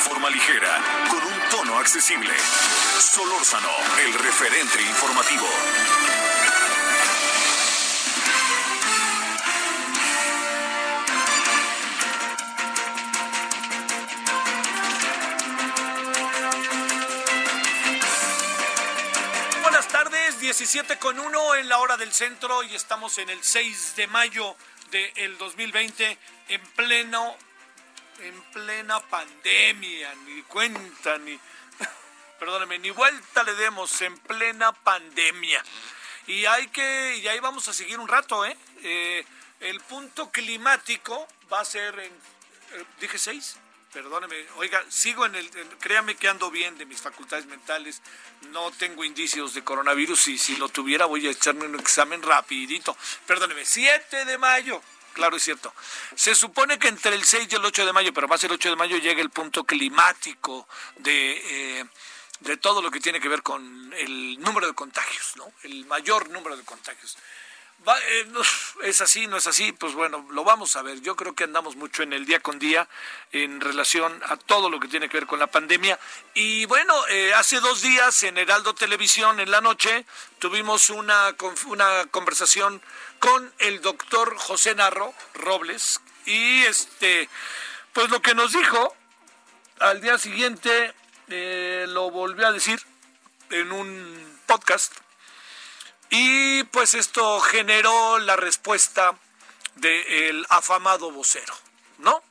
forma ligera, con un tono accesible. Solórzano, el referente informativo. Buenas tardes, 17 con 1 en la hora del centro y estamos en el 6 de mayo del 2020 en pleno, en plena pandemia, ni cuenta, ni, perdóneme, ni vuelta le demos, en plena pandemia. Y hay que, y ahí vamos a seguir un rato, ¿eh? Eh, el punto climático va a ser en, eh, dije 6, perdóneme, oiga, sigo en el, créame que ando bien de mis facultades mentales, no tengo indicios de coronavirus y si lo tuviera voy a echarme un examen rapidito, perdóneme, 7 de mayo, claro es cierto, se supone que entre el 6 y el 8 de mayo, pero más el 8 de mayo llega el punto climático de... eh, de todo lo que tiene que ver con el número de contagios, ¿no? El mayor número de contagios. Va- eh, es así, no es así, pues bueno, lo vamos a ver. Yo creo que andamos mucho en el día con día en relación a todo lo que tiene que ver con la pandemia. Y bueno, eh, hace dos días en Heraldo Televisión, en la noche, tuvimos una, una conversación con el doctor José Narro Robles. Y este, pues lo que nos dijo al día siguiente eh, lo volvió a decir en un podcast y pues esto generó la respuesta del afamado vocero, ¿no?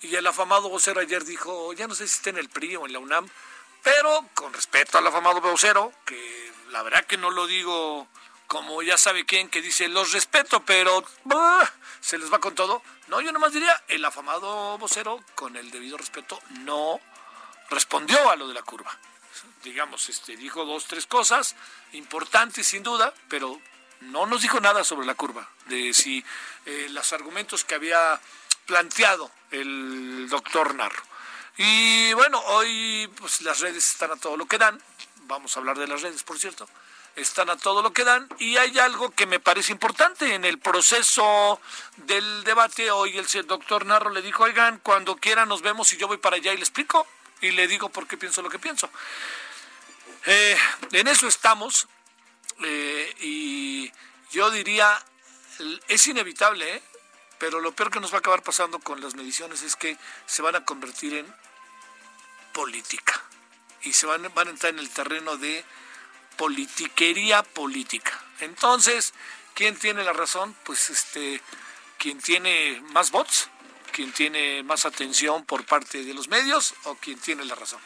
Y el afamado vocero ayer dijo, ya no sé si está en el PRI o en la UNAM, pero con respeto al afamado vocero, que la verdad que no lo digo como ya sabe quién, que dice, los respeto, pero se les va con todo. No, yo nomás diría, el afamado vocero, con el debido respeto, no respondió a lo de la curva. Digamos, este, dijo dos, tres cosas importantes sin duda, pero no nos dijo nada sobre la curva, de si eh, los argumentos que había planteado el doctor Narro. Y bueno, hoy pues las redes están a todo lo que dan, vamos a hablar de las redes, por cierto, están a todo lo que dan y hay algo que me parece importante en el proceso del debate. Hoy el doctor Narro le dijo, oigan, cuando quieran nos vemos y yo voy para allá y le explico y le digo por qué pienso lo que pienso. Eh, en eso estamos eh, y yo diría, es inevitable, ¿eh? pero lo peor que nos va a acabar pasando con las mediciones es que se van a convertir en política y se van, a entrar en el terreno de politiquería política. Entonces, ¿quién tiene la razón? Pues este, quien tiene más votos, quien tiene más atención por parte de los medios o quien tiene la razón.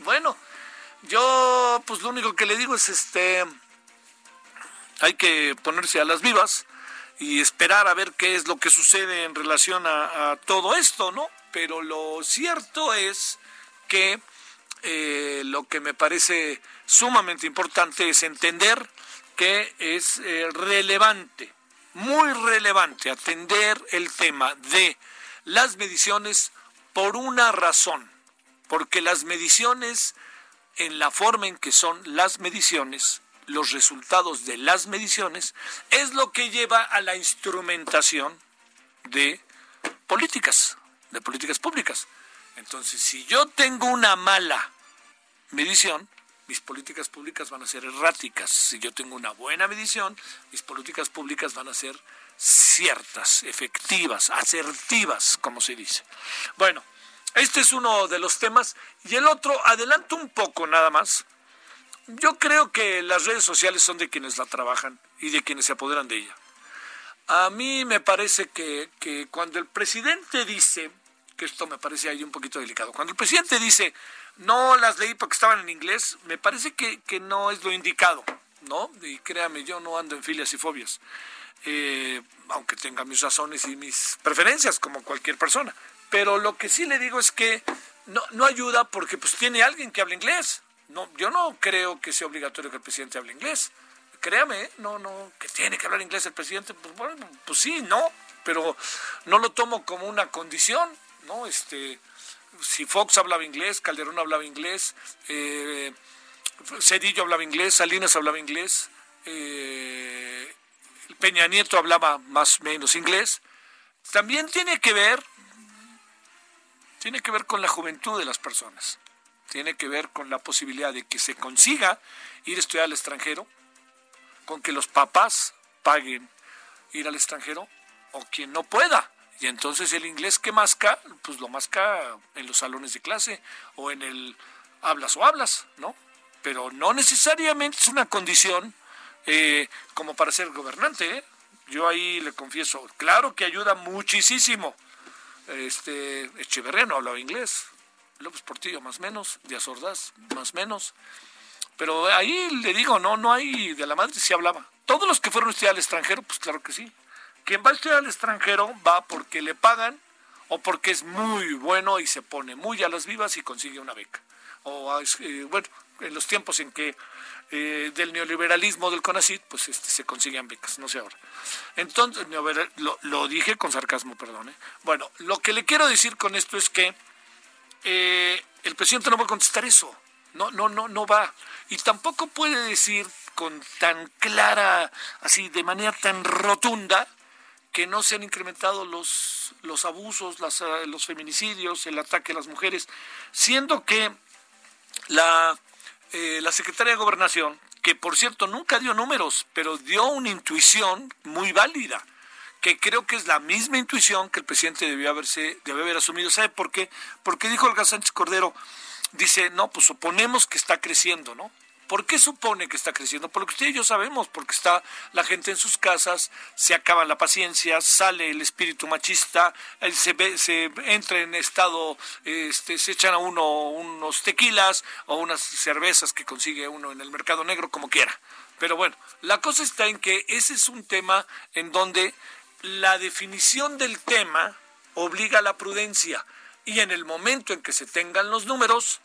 Bueno, yo pues lo único que le digo es este hay que ponerse a las vivas y esperar a ver qué es lo que sucede en relación a, todo esto, ¿no? Pero lo cierto es que eh, lo que me parece sumamente importante es entender que es eh, relevante, muy relevante atender el tema de las mediciones por una razón, porque las mediciones, en la forma en que son las mediciones, los resultados de las mediciones, es lo que lleva a la instrumentación de políticas, de políticas públicas. Entonces, si yo tengo una mala medición, mis políticas públicas van a ser erráticas. Si yo tengo una buena medición, mis políticas públicas van a ser ciertas, efectivas, asertivas, como se dice. Bueno, este es uno de los temas. Y el otro, adelanto un poco nada más. Yo creo que las redes sociales son de quienes la trabajan y de quienes se apoderan de ella. A mí me parece que, que cuando el presidente dice, que esto me parece ahí un poquito delicado, cuando el presidente dice, no las leí porque estaban en inglés, me parece que, que no es lo indicado. ¿No? Y créame, yo no ando en filias y fobias, eh, aunque tenga mis razones y mis preferencias como cualquier persona. Pero lo que sí le digo es que no, no ayuda porque pues tiene alguien que habla inglés. No, yo no creo que sea obligatorio que el presidente hable inglés. Créame, ¿eh? no, no, que tiene que hablar inglés el presidente. Pues bueno, pues sí, no, pero no lo tomo como una condición, ¿no? Este, si Fox hablaba inglés, Calderón hablaba inglés, eh, Cedillo hablaba inglés, Salinas hablaba inglés, eh, Peña Nieto hablaba más o menos inglés. También tiene que ver, tiene que ver con la juventud de las personas. Tiene que ver con la posibilidad de que se consiga ir a estudiar al extranjero, con que los papás paguen ir al extranjero o quien no pueda. Y entonces el inglés que masca, pues lo masca en los salones de clase o en el hablas o hablas, ¿no? Pero no necesariamente es una condición eh, como para ser gobernante. ¿eh? Yo ahí le confieso, claro que ayuda muchísimo. Este, Echeverría no hablaba inglés, López Portillo más menos, Díaz Ordaz más menos. Pero ahí le digo, no, no hay, de la madre sí hablaba. Todos los que fueron a estudiar al extranjero, pues claro que sí. Quien va a estudiar al extranjero va porque le pagan o porque es muy bueno y se pone muy a las vivas y consigue una beca. O eh, bueno, en los tiempos en que eh, del neoliberalismo del CONACIT, pues este, se consiguen becas, no sé ahora. Entonces, lo, dije con sarcasmo, perdón. ¿eh? Bueno, lo que le quiero decir con esto es que el presidente no va a contestar eso. No, no, no, no va. Y tampoco puede decir con tan clara, así de manera tan rotunda, que no se han incrementado los, los abusos, eh, los feminicidios, el ataque a las mujeres, siendo que la, eh, la secretaria de Gobernación, que por cierto nunca dio números, pero dio una intuición muy válida, que creo que es la misma intuición que el presidente debió haberse, debió haber asumido. ¿Sabe por qué? Porque dijo Olga Sánchez Cordero, dice, no, pues suponemos que está creciendo, ¿no? ¿Por qué supone que está creciendo? Porque usted y yo sabemos, porque está la gente en sus casas, se acaba la paciencia, sale el espíritu machista, se, se entra en estado, este, se echan a uno unos tequilas o unas cervezas que consigue uno en el mercado negro, como quiera. Pero bueno, la cosa está en que ese es un tema en donde la definición del tema obliga a la prudencia y en el momento en que se tengan los números,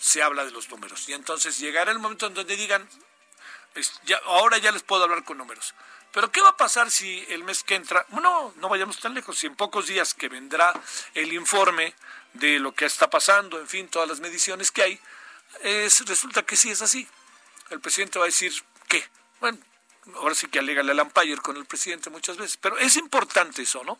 se habla de los números. Y entonces llegará el momento en donde digan, ya, ahora ya les puedo hablar con números. Pero ¿qué va a pasar si el mes que entra, no, no vayamos tan lejos, si en pocos días que vendrá el informe de lo que está pasando, en fin, todas las mediciones que hay, es, resulta que sí es así. El presidente va a decir, ¿qué? Bueno, ahora sí que alega el Empire con el presidente muchas veces, pero es importante eso, ¿no?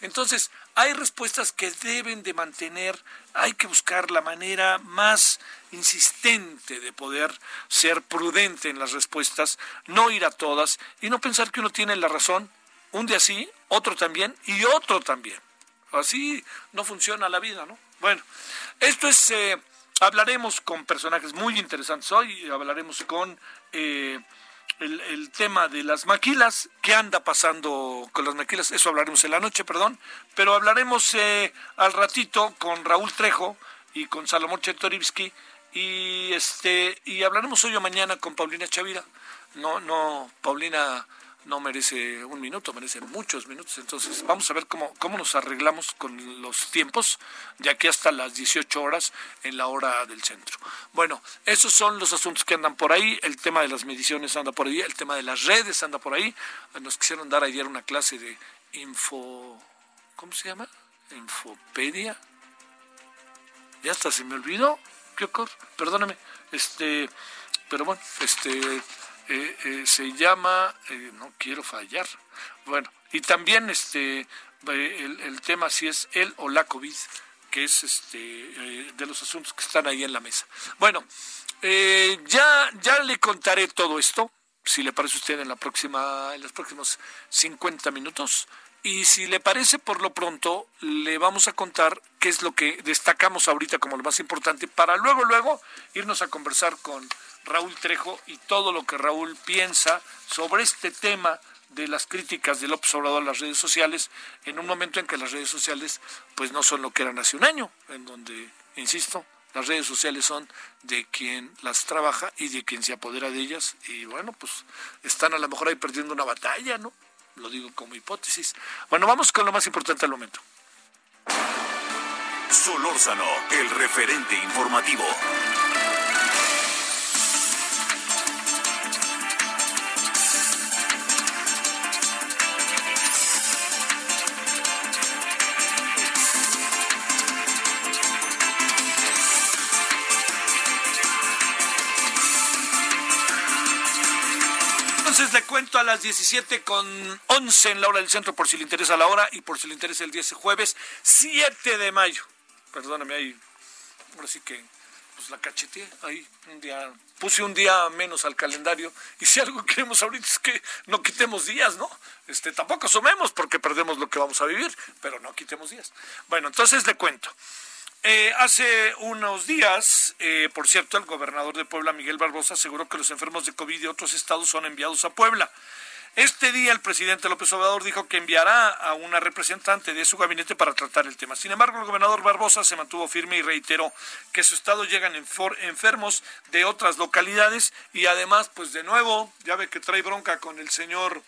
Entonces, hay respuestas que deben de mantener, hay que buscar la manera más insistente de poder ser prudente en las respuestas, no ir a todas y no pensar que uno tiene la razón, un día sí, otro también y otro también. Así no funciona la vida, ¿no? Bueno, esto es, eh, hablaremos con personajes muy interesantes hoy, hablaremos con... Eh, el, tema de las maquilas, qué anda pasando con las maquilas, eso hablaremos en la noche, perdón, pero hablaremos eh, al ratito con Raúl Trejo y con Salomón Chetorivsky y este y hablaremos hoy o mañana con Paulina Chavira. No, no, Paulina no merece un minuto, merece muchos minutos. Entonces, vamos a ver cómo, cómo nos arreglamos con los tiempos, ya que hasta las 18 horas en la hora del centro. Bueno, esos son los asuntos que andan por ahí. El tema de las mediciones anda por ahí, el tema de las redes anda por ahí. Nos quisieron dar ayer una clase de info. ¿Cómo se llama? Infopedia. Ya hasta se me olvidó. ¿Qué Perdóname. Este, pero bueno, este eh, eh, se llama, eh, no quiero fallar, bueno, y también este el, tema si es él o la COVID, que es este de los asuntos que están ahí en la mesa. Bueno, ya, ya le contaré todo esto, si le parece a usted en la próxima, en los próximos 50 minutos. Y si le parece, por lo pronto, le vamos a contar qué es lo que destacamos ahorita como lo más importante para luego, luego irnos a conversar con Raúl Trejo y todo lo que Raúl piensa sobre este tema de las críticas del observador a las redes sociales en un momento en que las redes sociales pues no son lo que eran hace un año, en donde, insisto, Las redes sociales son de quien las trabaja y de quien se apodera de ellas. Y bueno, pues están a lo mejor ahí perdiendo una batalla, ¿no? Lo digo como hipótesis. Bueno, vamos con lo más importante al momento. Solórzano, el referente informativo. Cuento a las 17 con 11 en la hora del centro por si le interesa la hora y por si le interesa el día ese jueves 7 de mayo. Perdóname ahí. Ahora sí que pues la cacheteé ahí un día. Puse un día menos al calendario y si algo queremos ahorita es que no quitemos días, ¿no? Este tampoco sumemos porque perdemos lo que vamos a vivir, pero no quitemos días. Bueno, entonces le cuento. Eh, hace unos días, eh, por cierto, el gobernador de Puebla, Miguel Barbosa, aseguró que los enfermos de COVID de otros estados son enviados a Puebla. Este día el presidente López Obrador dijo que enviará a una representante de su gabinete para tratar el tema. Sin embargo, el gobernador Barbosa se mantuvo firme y reiteró que su estado llegan enfermos de otras localidades y además, pues de nuevo, ya ve que trae bronca con el señor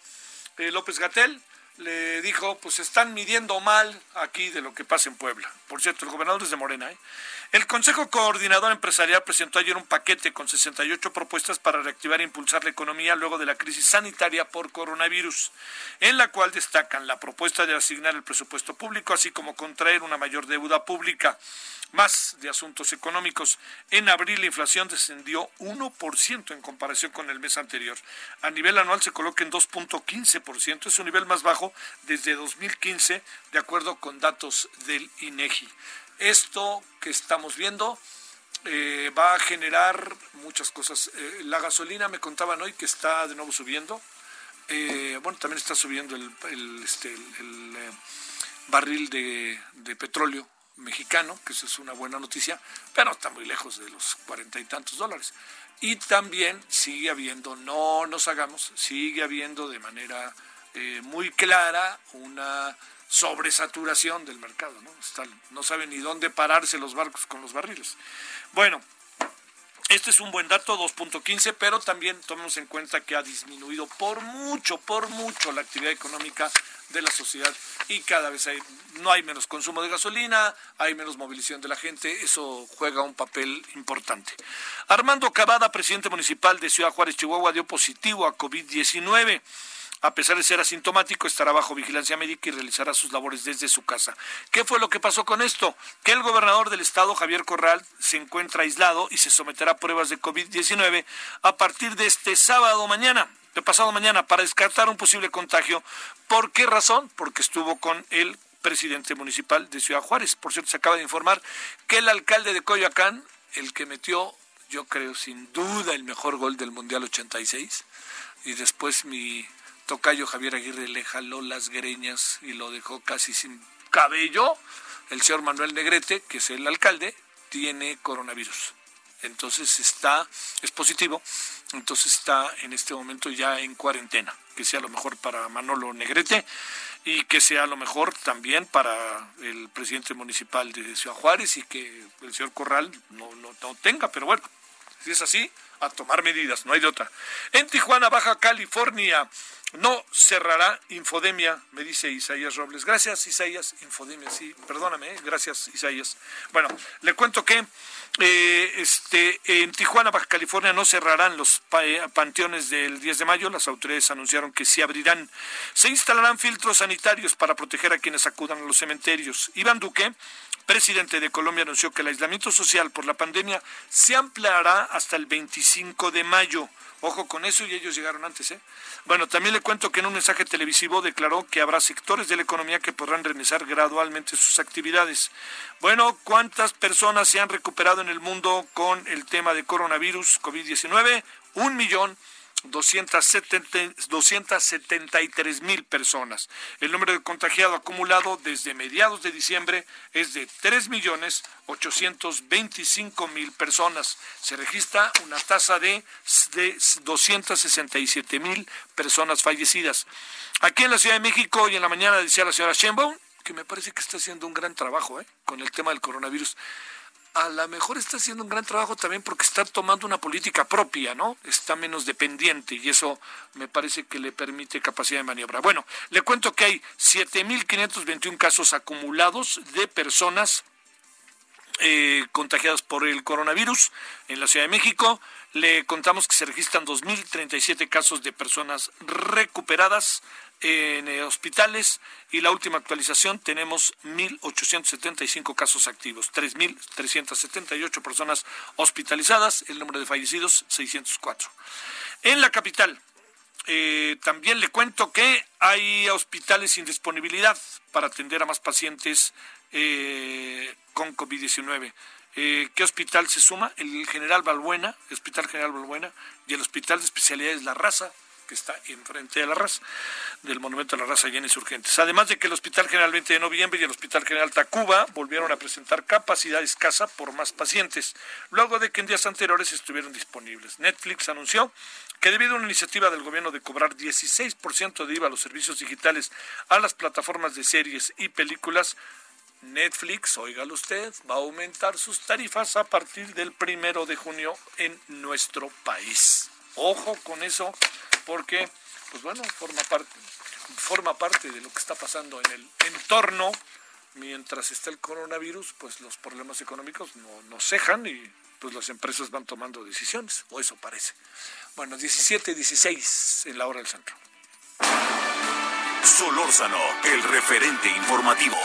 eh, López Gatel le dijo, pues están midiendo mal aquí de lo que pasa en Puebla. Por cierto, el gobernador es de Morena. ¿eh? El Consejo Coordinador Empresarial presentó ayer un paquete con 68 propuestas para reactivar e impulsar la economía luego de la crisis sanitaria por coronavirus, en la cual destacan la propuesta de asignar el presupuesto público, así como contraer una mayor deuda pública. Más de asuntos económicos. En abril la inflación descendió 1% en comparación con el mes anterior. A nivel anual se coloca en 2.15%. Es un nivel más bajo desde 2015, de acuerdo con datos del INEGI. Esto que estamos viendo eh, va a generar muchas cosas. Eh, la gasolina me contaban hoy que está de nuevo subiendo. Eh, bueno, también está subiendo el, este, barril de, de petróleo mexicano, que eso es una buena noticia, pero está muy lejos de los cuarenta y tantos dólares. Y también sigue habiendo, no nos hagamos, sigue habiendo de manera eh, muy clara una sobresaturación del mercado, ¿no? no saben ni dónde pararse los barcos con los barriles. Bueno, este es un buen dato, 2.15, pero también tomemos en cuenta que ha disminuido por mucho, por mucho la actividad económica de la sociedad y cada vez hay, no hay menos consumo de gasolina, hay menos movilización de la gente, eso juega un papel importante. Armando Cavada, presidente municipal de Ciudad Juárez, Chihuahua, dio positivo a COVID-19 a pesar de ser asintomático, estará bajo vigilancia médica y realizará sus labores desde su casa. ¿Qué fue lo que pasó con esto? Que el gobernador del estado, Javier Corral, se encuentra aislado y se someterá a pruebas de COVID-19 a partir de este sábado mañana, de pasado mañana, para descartar un posible contagio. ¿Por qué razón? Porque estuvo con el presidente municipal de Ciudad Juárez. Por cierto, se acaba de informar que el alcalde de Coyoacán, el que metió, yo creo sin duda, el mejor gol del Mundial 86, y después mi tocayo Javier Aguirre le jaló las greñas y lo dejó casi sin cabello. El señor Manuel Negrete, que es el alcalde, tiene coronavirus. Entonces está, es positivo, entonces está en este momento ya en cuarentena, que sea lo mejor para Manolo Negrete y que sea lo mejor también para el presidente municipal de Ciudad Juárez y que el señor Corral no, no, no tenga, pero bueno, si es así, a tomar medidas, no hay de otra. En Tijuana, Baja California, no cerrará Infodemia, me dice Isaías Robles. Gracias, Isaías. Infodemia, sí, perdóname, ¿eh? gracias, Isaías. Bueno, le cuento que eh, este, en Tijuana, Baja California, no cerrarán los eh, panteones del 10 de mayo. Las autoridades anunciaron que sí abrirán. Se instalarán filtros sanitarios para proteger a quienes acudan a los cementerios. Iván Duque presidente de Colombia anunció que el aislamiento social por la pandemia se ampliará hasta el 25 de mayo. Ojo con eso y ellos llegaron antes, ¿eh? Bueno, también le cuento que en un mensaje televisivo declaró que habrá sectores de la economía que podrán realizar gradualmente sus actividades. Bueno, ¿cuántas personas se han recuperado en el mundo con el tema de coronavirus COVID-19? Un millón 273 mil personas. El número de contagiados acumulado desde mediados de diciembre es de 3 millones 825 mil personas. Se registra una tasa de, de 267 mil personas fallecidas. Aquí en la Ciudad de México y en la mañana decía la señora Sheinbaum que me parece que está haciendo un gran trabajo ¿eh? con el tema del coronavirus a lo mejor está haciendo un gran trabajo también porque está tomando una política propia, ¿no? Está menos dependiente y eso me parece que le permite capacidad de maniobra. Bueno, le cuento que hay 7.521 casos acumulados de personas eh, contagiadas por el coronavirus en la Ciudad de México. Le contamos que se registran 2.037 casos de personas recuperadas en eh, hospitales y la última actualización tenemos 1.875 casos activos, 3.378 personas hospitalizadas, el número de fallecidos 604. En la capital, eh, también le cuento que hay hospitales sin disponibilidad para atender a más pacientes eh, con COVID-19. ¿Qué hospital se suma? El General Balbuena, Hospital General Balbuena y el Hospital de Especialidades La Raza, que está enfrente de la raza, del Monumento a la Raza y en Insurgentes. Además de que el Hospital General 20 de Noviembre y el Hospital General Tacuba volvieron a presentar capacidad escasa por más pacientes, luego de que en días anteriores estuvieron disponibles. Netflix anunció que debido a una iniciativa del gobierno de cobrar 16% de IVA a los servicios digitales a las plataformas de series y películas, Netflix, óigalo usted, va a aumentar sus tarifas a partir del primero de junio en nuestro país. Ojo con eso, porque, pues bueno, forma parte, forma parte de lo que está pasando en el entorno. Mientras está el coronavirus, pues los problemas económicos no, cejan y pues las empresas van tomando decisiones, o eso parece. Bueno, 17, 16 en la hora del centro. Solórzano, el referente informativo.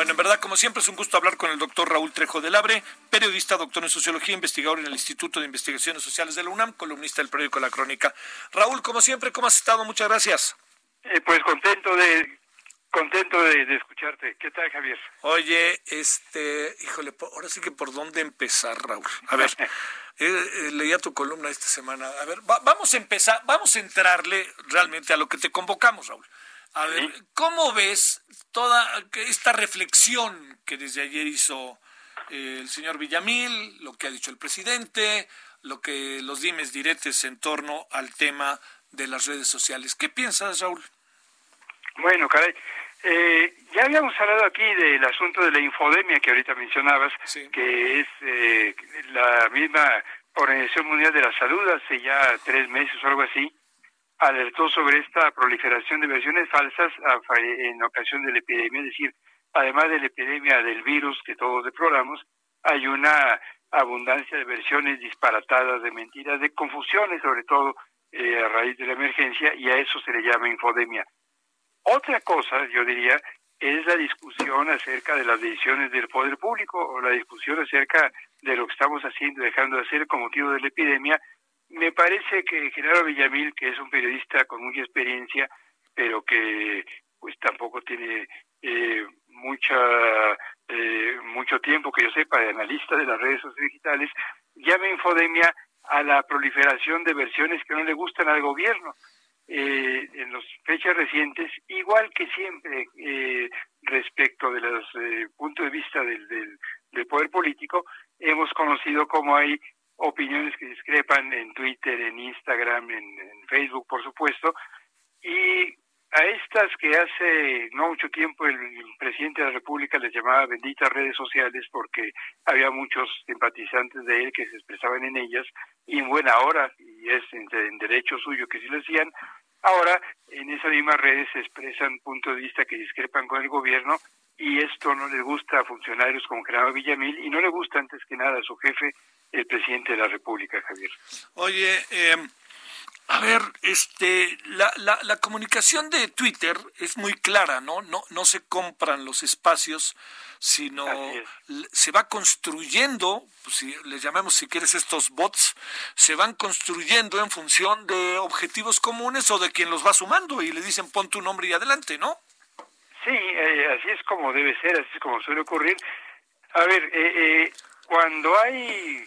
Bueno, en verdad, como siempre, es un gusto hablar con el doctor Raúl Trejo del Abre, periodista, doctor en sociología, investigador en el Instituto de Investigaciones Sociales de la UNAM, columnista del periódico La Crónica. Raúl, como siempre, ¿cómo has estado? Muchas gracias. Eh, pues contento de contento de, escucharte. ¿Qué tal, Javier? Oye, este, híjole, ahora sí que por dónde empezar, Raúl. A ver, eh, eh, leía tu columna esta semana. A ver, vamos a empezar, vamos a entrarle realmente a lo que te convocamos, Raúl. A ver, ¿cómo ves toda esta reflexión que desde ayer hizo eh, el señor Villamil, lo que ha dicho el presidente, lo que los dimes diretes en torno al tema de las redes sociales? ¿Qué piensas, Raúl? Bueno, caray, eh, ya habíamos hablado aquí del asunto de la infodemia que ahorita mencionabas, que es eh, la misma Organización Mundial de la Salud hace ya tres meses o algo así, alertó sobre esta proliferación de versiones falsas en ocasión de la epidemia, es decir, además de la epidemia del virus que todos deploramos, hay una abundancia de versiones disparatadas de mentiras, de confusiones sobre todo eh, a raíz de la emergencia y a eso se le llama infodemia. Otra cosa, yo diría, es la discusión acerca de las decisiones del poder público o la discusión acerca de lo que estamos haciendo y dejando de hacer con motivo de la epidemia me parece que Genaro Villamil, que es un periodista con mucha experiencia, pero que pues tampoco tiene eh, mucha eh, mucho tiempo que yo sepa de analista de las redes sociales digitales, llama infodemia a la proliferación de versiones que no le gustan al gobierno. Eh, en las fechas recientes, igual que siempre eh, respecto de los eh, puntos de vista del, del, del, poder político, hemos conocido cómo hay opiniones que discrepan en Twitter, en Instagram, en, Facebook, por supuesto, y a estas que hace no mucho tiempo el, presidente de la República les llamaba benditas redes sociales porque había muchos simpatizantes de él que se expresaban en ellas y en buena hora, y es en, derecho suyo que sí lo hacían, ahora en esas mismas redes se expresan puntos de vista que discrepan con el gobierno y esto no le gusta a funcionarios como Gerardo Villamil y no le gusta antes que nada a su jefe el presidente de la República, Javier. Oye, eh, a ver, este, la, la, la, comunicación de Twitter es muy clara, ¿no? No, no se compran los espacios, sino se va construyendo, pues, si les llamamos si quieres estos bots, se van construyendo en función de objetivos comunes o de quien los va sumando y le dicen pon tu nombre y adelante, ¿no? Sí, eh, así es como debe ser, así es como suele ocurrir. A ver, eh, eh, cuando hay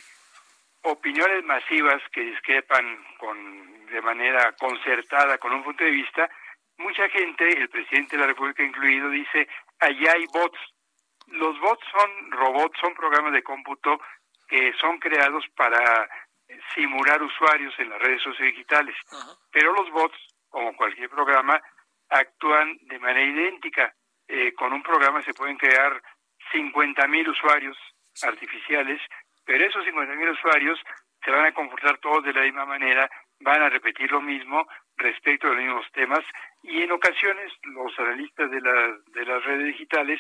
opiniones masivas que discrepan con, de manera concertada con un punto de vista, mucha gente, el presidente de la República incluido, dice, allá hay bots. Los bots son robots, son programas de cómputo que son creados para simular usuarios en las redes sociales digitales. Pero los bots, como cualquier programa, actúan de manera idéntica. eh, con un programa se pueden crear 50 mil usuarios artificiales, pero esos 50 mil usuarios se van a comportar todos de la misma manera, van a repetir lo mismo respecto de los mismos temas y en ocasiones los analistas de, de las redes digitales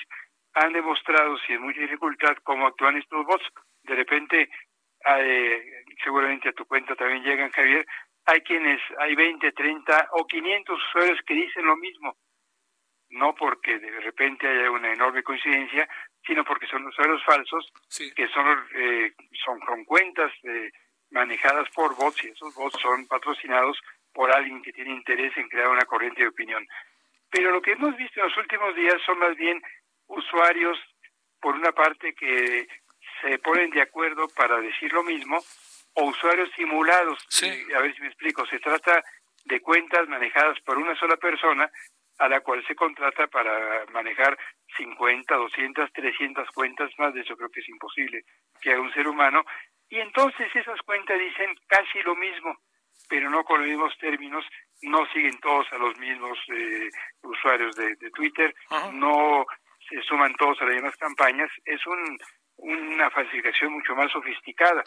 han demostrado sin mucha dificultad cómo actúan estos bots. De repente, eh, seguramente a tu cuenta también llegan, Javier, hay quienes, hay 20, 30 o 500 usuarios que dicen lo mismo. No porque de repente haya una enorme coincidencia, sino porque son usuarios falsos que son, eh, son con cuentas eh, manejadas por bots y esos bots son patrocinados por alguien que tiene interés en crear una corriente de opinión. Pero lo que hemos visto en los últimos días son más bien usuarios, por una parte, que se ponen de acuerdo para decir lo mismo, o usuarios simulados. a ver si me explico. Se trata de cuentas manejadas por una sola persona a la cual se contrata para manejar 50, 200, 300 cuentas más. De eso creo que es imposible que haga un ser humano. Y entonces esas cuentas dicen casi lo mismo, pero no con los mismos términos. No siguen todos a los mismos eh, usuarios de, Twitter. No se suman todos a las mismas campañas, es un, una falsificación mucho más sofisticada,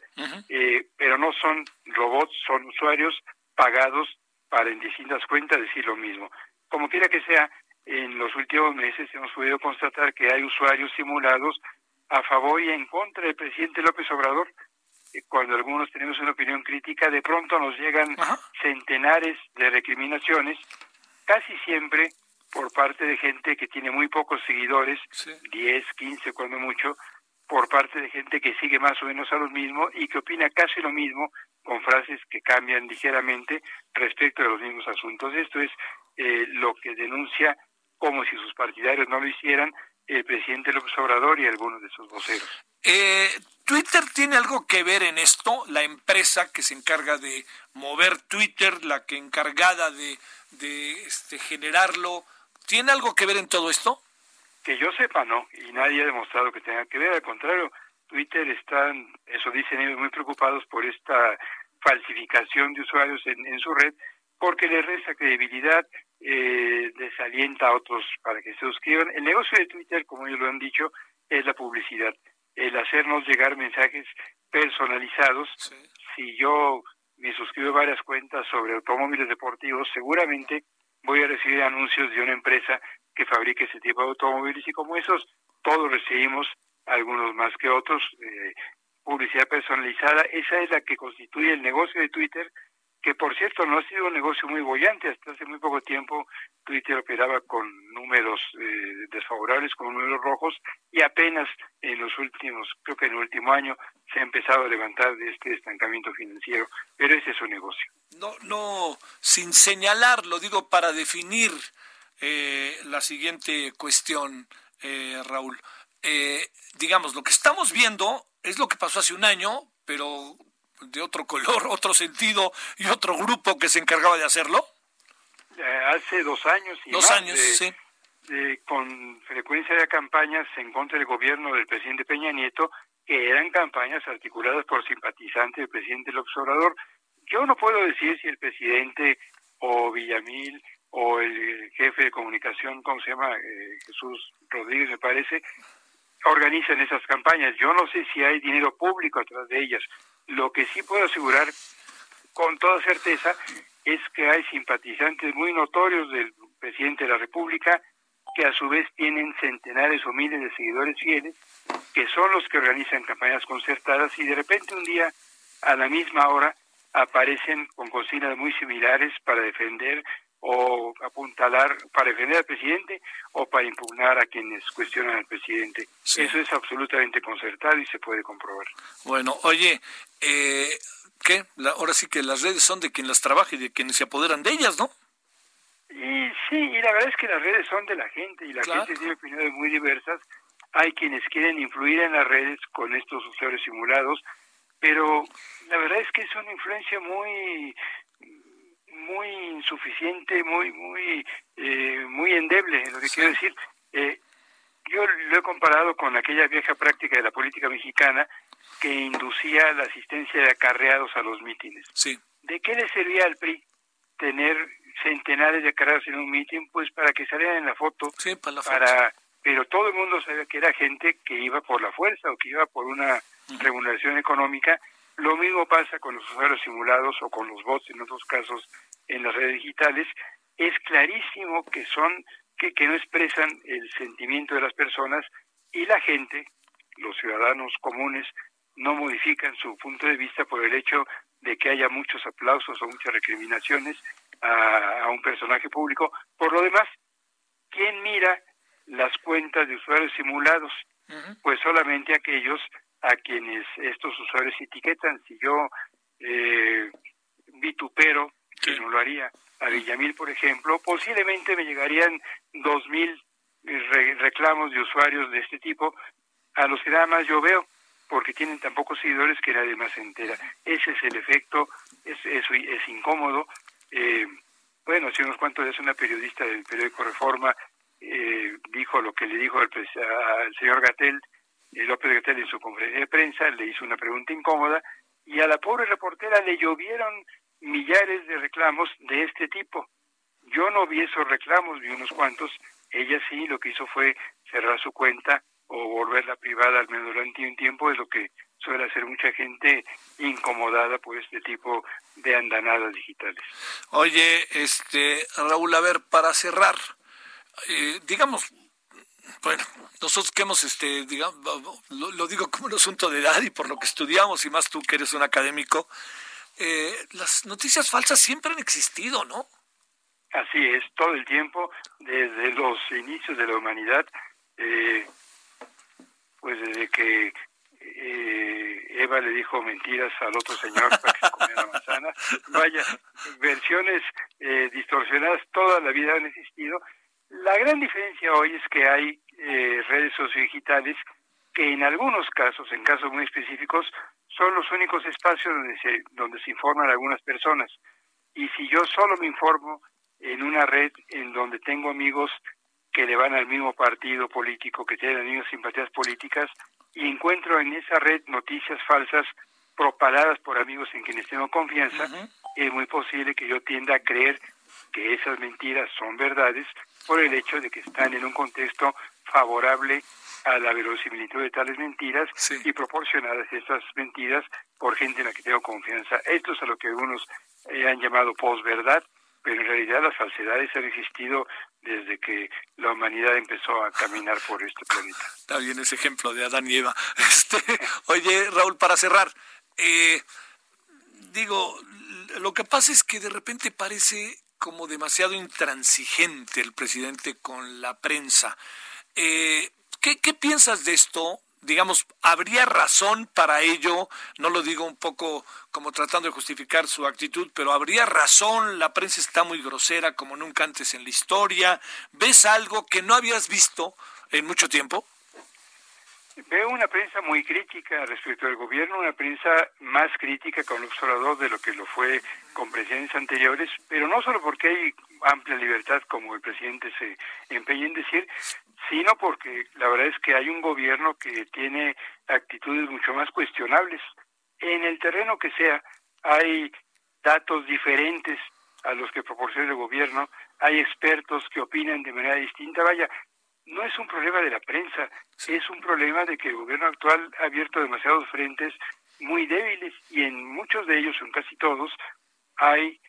eh, pero no son robots, son usuarios pagados para en distintas cuentas decir lo mismo. Como quiera que sea, en los últimos meses hemos podido constatar que hay usuarios simulados a favor y en contra del presidente López Obrador. Eh, cuando algunos tenemos una opinión crítica, de pronto nos llegan centenares de recriminaciones, casi siempre por parte de gente que tiene muy pocos seguidores, 10, 15 cuando mucho, por parte de gente que sigue más o menos a lo mismo y que opina casi lo mismo con frases que cambian ligeramente respecto de los mismos asuntos. Esto es eh, lo que denuncia como si sus partidarios no lo hicieran el presidente López Obrador y algunos de sus voceros. Eh, ¿Twitter tiene algo que ver en esto? La empresa que se encarga de mover Twitter, la que encargada de, de este, generarlo, ¿Tiene algo que ver en todo esto? Que yo sepa, no, y nadie ha demostrado que tenga que ver. Al contrario, Twitter están, eso dicen ellos, muy preocupados por esta falsificación de usuarios en, su red, porque les resta credibilidad, eh, desalienta a otros para que se suscriban. El negocio de Twitter, como ellos lo han dicho, es la publicidad, el hacernos llegar mensajes personalizados. Si yo me suscribo a varias cuentas sobre automóviles deportivos, seguramente voy a recibir anuncios de una empresa que fabrique ese tipo de automóviles y como esos todos recibimos, algunos más que otros, eh, publicidad personalizada. Esa es la que constituye el negocio de Twitter que por cierto no ha sido un negocio muy bollante. Hasta hace muy poco tiempo Twitter operaba con números eh, desfavorables, con números rojos, y apenas en los últimos, creo que en el último año, se ha empezado a levantar de este estancamiento financiero. Pero ese es su negocio. No, no, sin señalar, lo digo para definir eh, la siguiente cuestión, eh, Raúl. digamos, lo que estamos viendo es lo que pasó hace un año, pero de otro color, otro sentido y otro grupo que se encargaba de hacerlo? Eh, hace dos años y dos años, sí. con frecuencia de campañas en contra del gobierno del presidente Peña Nieto, que eran campañas articuladas por simpatizantes del presidente López Obrador. Yo no puedo decir si el presidente o Villamil o el jefe de comunicación, ¿cómo se llama? Eh, Jesús Rodríguez, me parece, organizan esas campañas. Yo no sé si hay dinero público atrás de ellas. Lo que sí puedo asegurar con toda certeza es que hay simpatizantes muy notorios del presidente de la República que a su vez tienen centenares o miles de seguidores fieles, que son los que organizan campañas concertadas y de repente un día, a la misma hora, aparecen con consignas muy similares para defender o apuntalar para defender al presidente o para impugnar a quienes cuestionan al presidente. Eso es absolutamente concertado y se puede comprobar. Bueno, oye, eh, ¿qué? ahora sí que las redes son de quien las trabaja y de quienes se apoderan de ellas, ¿no? Y sí, y la verdad es que las redes son de la gente y la gente tiene opiniones muy diversas. Hay quienes quieren influir en las redes con estos usuarios simulados, pero la verdad es que es una influencia muy muy insuficiente, muy muy eh, muy endeble, lo que quiero decir. Eh, yo lo he comparado con aquella vieja práctica de la política mexicana que inducía la asistencia de acarreados a los mítines. Sí. ¿De qué le servía al PRI tener centenares de carreras en un mitin, pues para que salieran en la foto, para, para pero todo el mundo sabía que era gente que iba por la fuerza o que iba por una remuneración económica. Lo mismo pasa con los usuarios simulados o con los bots en otros casos en las redes digitales. Es clarísimo que son que, que no expresan el sentimiento de las personas y la gente, los ciudadanos comunes, no modifican su punto de vista por el hecho de que haya muchos aplausos o muchas recriminaciones a, a un personaje público. Por lo demás, ¿quién mira las cuentas de usuarios simulados, pues solamente aquellos a quienes estos usuarios etiquetan. Si yo eh, vitupero, que no lo haría, a Villamil, por ejemplo, posiblemente me llegarían dos mil eh, reclamos de usuarios de este tipo, a los que nada más yo veo, porque tienen tan pocos seguidores que nadie más se entera. Ese es el efecto, es, eso es incómodo. Eh, bueno, hace unos cuantos días una periodista del periódico Reforma eh, dijo lo que le dijo al, señor Gatel, eh, López Gatel en su conferencia de prensa, le hizo una pregunta incómoda y a la pobre reportera le llovieron millares de reclamos de este tipo. Yo no vi esos reclamos, vi unos cuantos. Ella sí, lo que hizo fue cerrar su cuenta o volverla privada al menos durante un tiempo, es lo que suele hacer mucha gente incomodada por este tipo de andanadas digitales. Oye, este Raúl, a ver, para cerrar, eh, digamos, bueno, nosotros que hemos, este, digamos, lo, digo como un asunto de edad y por lo que estudiamos, y más tú que eres un académico, eh, las noticias falsas siempre han existido, ¿no? Así es, todo el tiempo, desde los inicios de la humanidad, eh, pues desde que Eva le dijo mentiras al otro señor para que se comiera manzana, vaya, versiones distorsionadas toda la vida han existido la gran diferencia hoy es que hay eh, redes sociodigitales que en algunos casos, en casos muy específicos, son los únicos espacios donde se, donde se informan algunas personas. Y si yo solo me informo en una red en donde tengo amigos que le van al mismo partido político, que tienen las mismas simpatías políticas, y encuentro en esa red noticias falsas propaladas por amigos en quienes tengo confianza, es muy posible que yo tienda a creer que esas mentiras son verdades por el hecho de que están en un contexto favorable a la verosimilitud de tales mentiras y proporcionadas estas mentiras por gente en la que tengo confianza. Esto es a lo que algunos eh, han llamado posverdad, pero en realidad las falsedades han existido desde que la humanidad empezó a caminar por este planeta. Está bien ese ejemplo de Adán y Eva. Este, oye, Raúl, para cerrar, eh, digo, lo que pasa es que de repente parece como demasiado intransigente el presidente con la prensa. Eh, ¿qué, ¿Qué piensas de esto? digamos, ¿habría razón para ello? No lo digo un poco como tratando de justificar su actitud, pero ¿habría razón? La prensa está muy grosera como nunca antes en la historia. ¿Ves algo que no habías visto en mucho tiempo? Veo una prensa muy crítica respecto al gobierno, una prensa más crítica con observador de lo que lo fue con presidentes anteriores, pero no solo porque hay amplia libertad, como el presidente se empeña en decir, sino porque la verdad es que hay un gobierno que tiene actitudes mucho más cuestionables. En el terreno que sea, hay datos diferentes a los que proporciona el gobierno, hay expertos que opinan de manera distinta. Vaya, no es un problema de la prensa, es un problema de que el gobierno actual ha abierto demasiados frentes muy débiles y en muchos de ellos, en casi todos, hay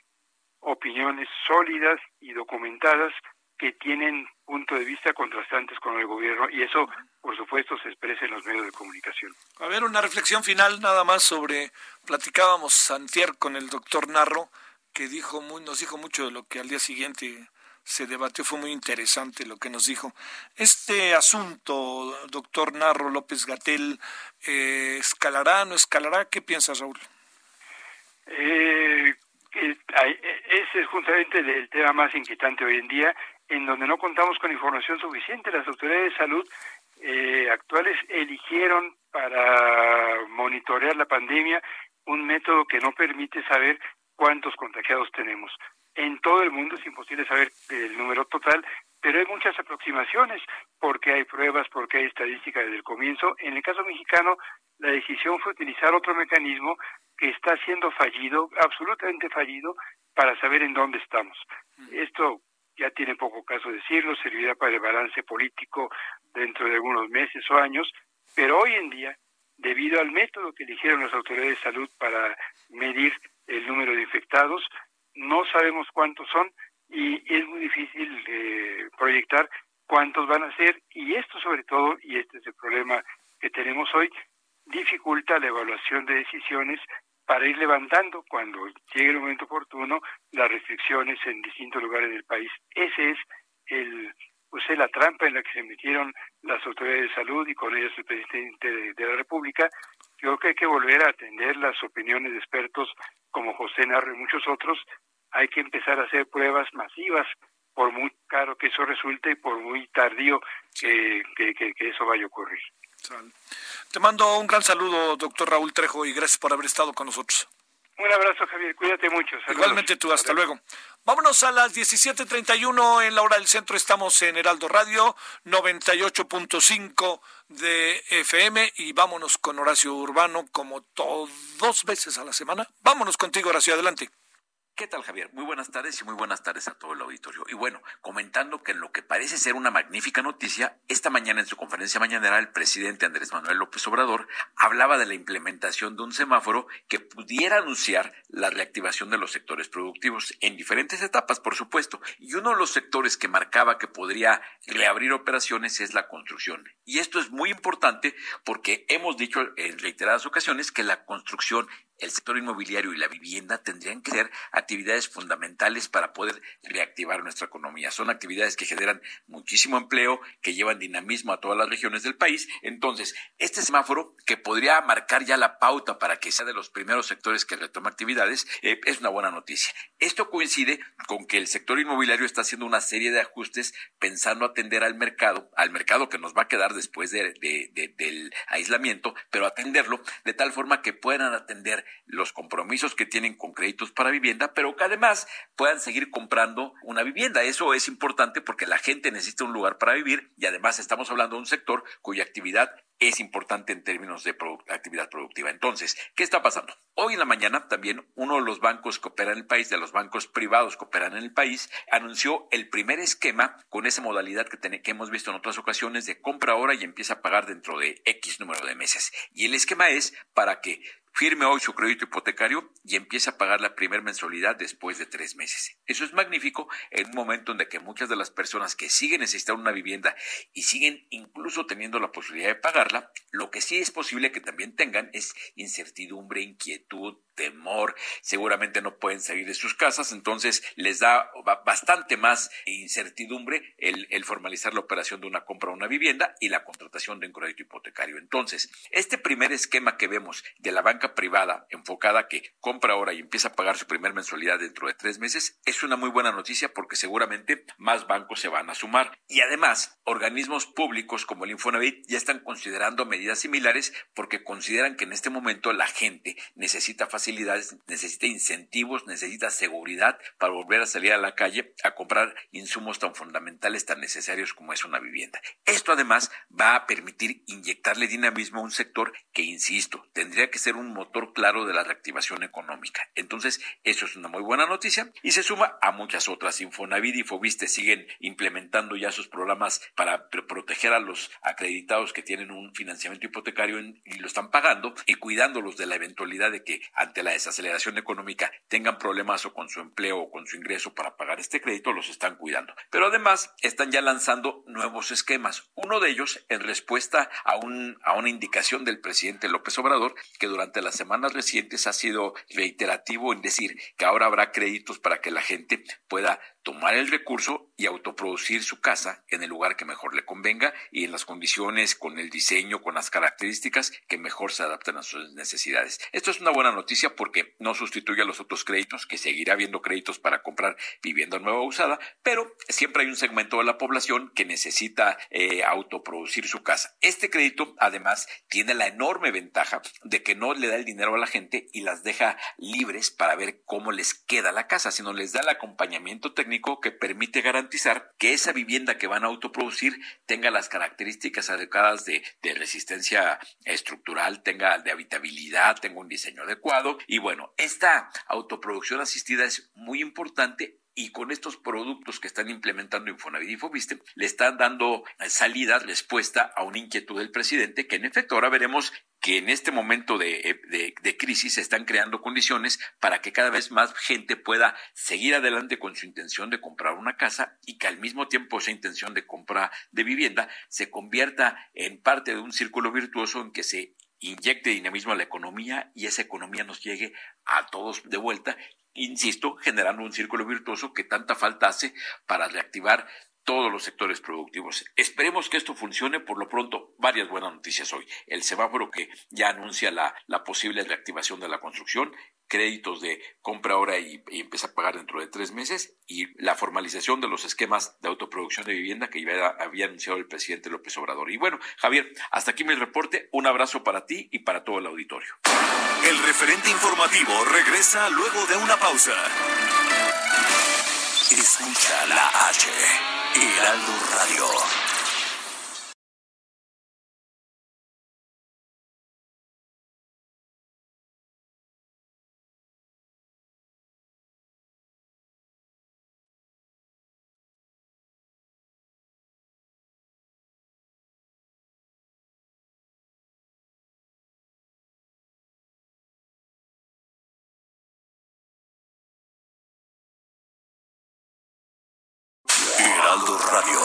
opiniones sólidas y documentadas que tienen punto de vista contrastantes con el gobierno y eso, por supuesto, se expresa en los medios de comunicación. A ver, una reflexión final nada más sobre, platicábamos Santier con el doctor Narro, que dijo muy, nos dijo mucho de lo que al día siguiente se debatió, fue muy interesante lo que nos dijo. Este asunto, doctor Narro López Gatel, eh, ¿escalará, no escalará? ¿Qué piensas, Raúl? Eh, ese es justamente el tema más inquietante hoy en día, en donde no contamos con información suficiente. Las autoridades de salud eh, actuales eligieron para monitorear la pandemia un método que no permite saber cuántos contagiados tenemos en todo el mundo es imposible saber el número total, pero hay muchas aproximaciones porque hay pruebas, porque hay estadística desde el comienzo. En el caso mexicano, la decisión fue utilizar otro mecanismo que está siendo fallido, absolutamente fallido, para saber en dónde estamos. Esto ya tiene poco caso decirlo, servirá para el balance político dentro de algunos meses o años, pero hoy en día, debido al método que eligieron las autoridades de salud para medir el número de infectados, no sabemos cuántos son y es muy difícil eh, proyectar cuántos van a ser y esto sobre todo, y este es el problema que tenemos hoy, dificulta la evaluación de decisiones para ir levantando cuando llegue el momento oportuno las restricciones en distintos lugares del país. Ese es el pues es la trampa en la que se metieron las autoridades de salud y con ellas el presidente de, la República. Yo creo que hay que volver a atender las opiniones de expertos como José Narro y muchos otros. Hay que empezar a hacer pruebas masivas, por muy caro que eso resulte y por muy tardío que, que eso vaya a ocurrir. Te mando un gran saludo, doctor Raúl Trejo, y gracias por haber estado con nosotros. Un abrazo, Javier. Cuídate mucho. Igualmente tú, hasta luego. Vámonos a las 17:31 en la hora del centro. Estamos en Heraldo Radio 98.5 de FM y vámonos con Horacio Urbano como dos veces a la semana. Vámonos contigo, Horacio, adelante. ¿Qué tal, Javier? Muy buenas tardes y muy buenas tardes a todo el auditorio. Y bueno, comentando que en lo que parece ser una magnífica noticia, esta mañana en su conferencia mañanera el presidente Andrés Manuel López Obrador hablaba de la implementación de un semáforo que pudiera anunciar la reactivación de los sectores productivos en diferentes etapas, por supuesto. Y uno de los sectores que marcaba que podría reabrir operaciones es la construcción. Y esto es muy importante porque hemos dicho en reiteradas ocasiones que la construcción el sector inmobiliario y la vivienda tendrían que ser actividades fundamentales para poder reactivar nuestra economía. Son actividades que generan muchísimo empleo, que llevan dinamismo a todas las regiones del país. Entonces, este semáforo, que podría marcar ya la pauta para que sea de los primeros sectores que retoma actividades, eh, es una buena noticia. Esto coincide con que el sector inmobiliario está haciendo una serie de ajustes pensando atender al mercado, al mercado que nos va a quedar después del aislamiento, pero atenderlo de tal forma que puedan atender los compromisos que tienen con créditos para vivienda, pero que además puedan seguir comprando una vivienda. Eso es importante porque la gente necesita un lugar para vivir y además estamos hablando de un sector cuya actividad es importante en términos de actividad productiva. Entonces, ¿qué está pasando? Hoy en la mañana también uno de los bancos que operan en el país, de los bancos privados que operan en el país, anunció el primer esquema con esa modalidad que, que hemos visto en otras ocasiones de compra ahora y empieza a pagar dentro de X número de meses. Y el esquema es para que firme hoy su crédito hipotecario y empiece a pagar la primera mensualidad después de tres meses. Eso es magnífico en un momento en que muchas de las personas que siguen necesitando una vivienda y siguen incluso teniendo la posibilidad de pagarla, lo que sí es posible que también tengan es incertidumbre, inquietud, temor, seguramente no pueden salir de sus casas, entonces les da bastante más incertidumbre el, formalizar la operación de una compra o una vivienda y la contratación de un crédito hipotecario. Entonces, este primer esquema que vemos de la banca privada enfocada que compra ahora y empieza a pagar su primer mensualidad dentro de tres meses es una muy buena noticia porque seguramente más bancos se van a sumar. Y además, organismos públicos como el Infonavit ya están considerando medidas similares porque consideran que en este momento la gente necesita facilidades, necesita incentivos, necesita seguridad para volver a salir a la calle a comprar insumos tan fundamentales, tan necesarios como es una vivienda. Esto además va a permitir inyectarle dinamismo a un sector que, insisto, tendría que ser un motor claro de la reactivación económica. Entonces, eso es una muy buena noticia y se suma a muchas otras. Infonavit y Fobiste siguen implementando ya sus programas para proteger a los acreditados que tienen un financiamiento hipotecario y lo están pagando y cuidándolos de la eventualidad de que ante la desaceleración económica tengan problemas o con su empleo o con su ingreso para pagar este crédito, los están cuidando. Pero además están ya lanzando nuevos esquemas. Uno de ellos en respuesta a, un, a una indicación del presidente López Obrador que durante las semanas recientes ha sido reiterativo en decir que ahora habrá créditos para que la gente pueda tomar el recurso y autoproducir su casa en el lugar que mejor le convenga y en las condiciones, con el diseño, con las características que mejor se adapten a sus necesidades. Esto es una buena noticia porque no sustituye a los otros créditos, que seguirá habiendo créditos para comprar vivienda nueva usada, pero siempre hay un segmento de la población que necesita eh, autoproducir su casa. Este crédito, además, tiene la enorme ventaja de que no le da el dinero a la gente y las deja libres para ver cómo les queda la casa, sino les da el acompañamiento técnico que permite garantizar que esa vivienda que van a autoproducir tenga las características adecuadas de, de resistencia estructural, tenga de habitabilidad, tenga un diseño adecuado. Y bueno, esta autoproducción asistida es muy importante y con estos productos que están implementando Infonavit y Fobiste, le están dando salida, respuesta a una inquietud del presidente, que en efecto ahora veremos que en este momento de, de, crisis se están creando condiciones para que cada vez más gente pueda seguir adelante con su intención de comprar una casa y que al mismo tiempo esa intención de compra de vivienda se convierta en parte de un círculo virtuoso en que se inyecte dinamismo a la economía y esa economía nos llegue a todos de vuelta, insisto, generando un círculo virtuoso que tanta falta hace para reactivar todos los sectores productivos. Esperemos que esto funcione. Por lo pronto, varias buenas noticias hoy. El semáforo que ya anuncia la, la posible reactivación de la construcción, créditos de compra ahora y, empieza a pagar dentro de tres meses, y la formalización de los esquemas de autoproducción de vivienda que ya había anunciado el presidente López Obrador. Y bueno, Javier, hasta aquí mi reporte. Un abrazo para ti y para todo el auditorio. El referente informativo regresa luego de una pausa. Escucha la H. Heraldo Radio. Radio.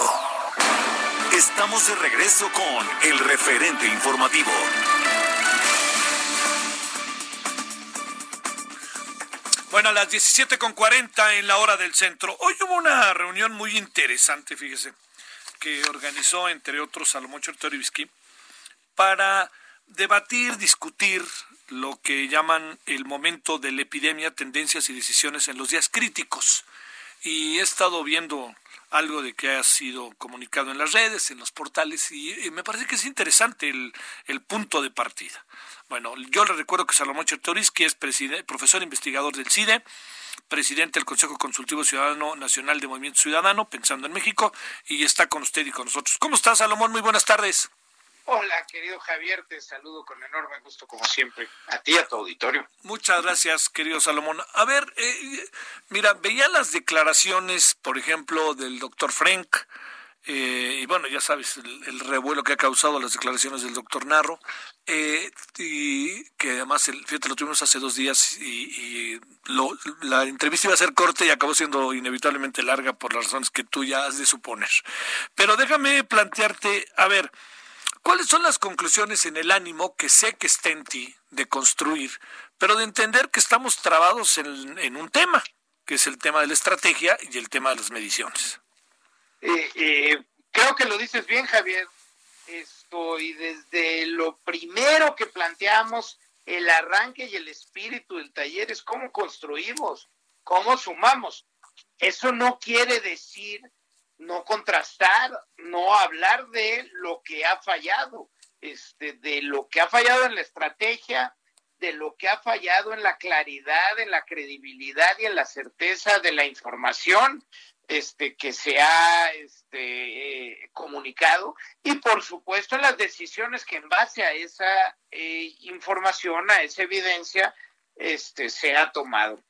Estamos de regreso con el referente informativo. Bueno, a las 17.40 en la hora del centro. Hoy hubo una reunión muy interesante, fíjese, que organizó, entre otros, Salomón Chertorivsky, para debatir, discutir lo que llaman el momento de la epidemia, tendencias y decisiones en los días críticos. Y he estado viendo algo de que ha sido comunicado en las redes, en los portales, y, me parece que es interesante el, el, punto de partida. Bueno, yo le recuerdo que Salomón que es profesor investigador del CIDE, presidente del Consejo Consultivo Ciudadano Nacional de Movimiento Ciudadano, pensando en México, y está con usted y con nosotros. ¿Cómo está, Salomón? Muy buenas tardes. Hola, querido Javier, te saludo con enorme gusto, como siempre, a ti y a tu auditorio. Muchas gracias, querido Salomón. A ver, eh, mira, veía las declaraciones, por ejemplo, del doctor Frank, eh, y bueno, ya sabes, el, revuelo que ha causado las declaraciones del doctor Narro, eh, y que además, el, fíjate, lo tuvimos hace dos días y, la entrevista iba a ser corta y acabó siendo inevitablemente larga por las razones que tú ya has de suponer. Pero déjame plantearte, a ver, ¿Cuáles son las conclusiones en el ánimo que sé que está en ti de construir, pero de entender que estamos trabados en, un tema, que es el tema de la estrategia y el tema de las mediciones? Eh, eh, creo que lo dices bien, Javier. Esto, y desde lo primero que planteamos, el arranque y el espíritu del taller es cómo construimos, cómo sumamos. Eso no quiere decir no contrastar, no hablar de lo que ha fallado, este, de lo que ha fallado en la estrategia, de lo que ha fallado en la claridad, en la credibilidad y en la certeza de la información este, que se ha este, eh, comunicado y por supuesto las decisiones que en base a esa eh, información, a esa evidencia, este, se ha tomado.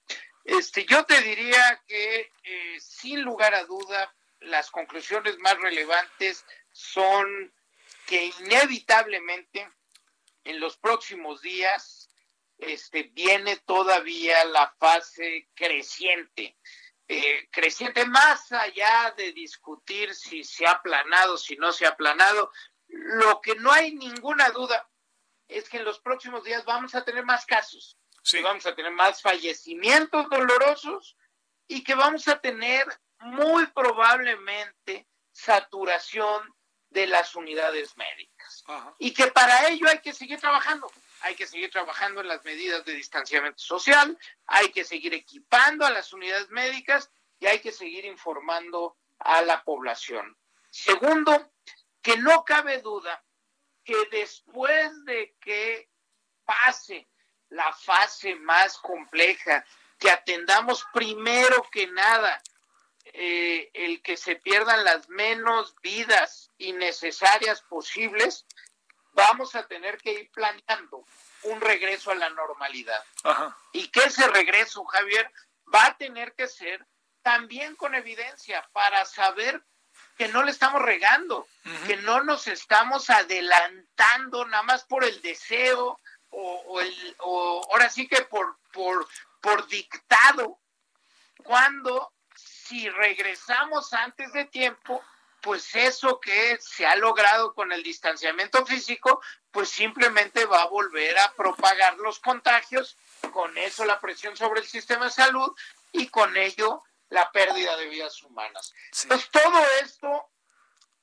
Este, yo te diría que eh, sin lugar a duda las conclusiones más relevantes son que inevitablemente en los próximos días este, viene todavía la fase creciente. Eh, creciente más allá de discutir si se ha aplanado, si no se ha aplanado. Lo que no hay ninguna duda es que en los próximos días vamos a tener más casos, vamos a tener más fallecimientos dolorosos y que vamos a tener muy probablemente saturación de las unidades médicas. Y que para ello hay que seguir trabajando. Hay que seguir trabajando en las medidas de distanciamiento social, hay que seguir equipando a las unidades médicas y hay que seguir informando a la población. Segundo, que no cabe duda que después de que pase la fase más compleja, que atendamos primero que nada eh, el que se pierdan las menos vidas innecesarias posibles, vamos a tener que ir planeando un regreso a la normalidad. Y que ese regreso, Javier, va a tener que ser también con evidencia para saber que no le estamos regando, que no nos estamos adelantando nada más por el deseo o, el, o ahora sí que por, por, por dictado, cuando si regresamos antes de tiempo, pues eso que se ha logrado con el distanciamiento físico, pues simplemente va a volver a propagar los contagios, con eso la presión sobre el sistema de salud y con ello la pérdida de vidas humanas. Entonces todo esto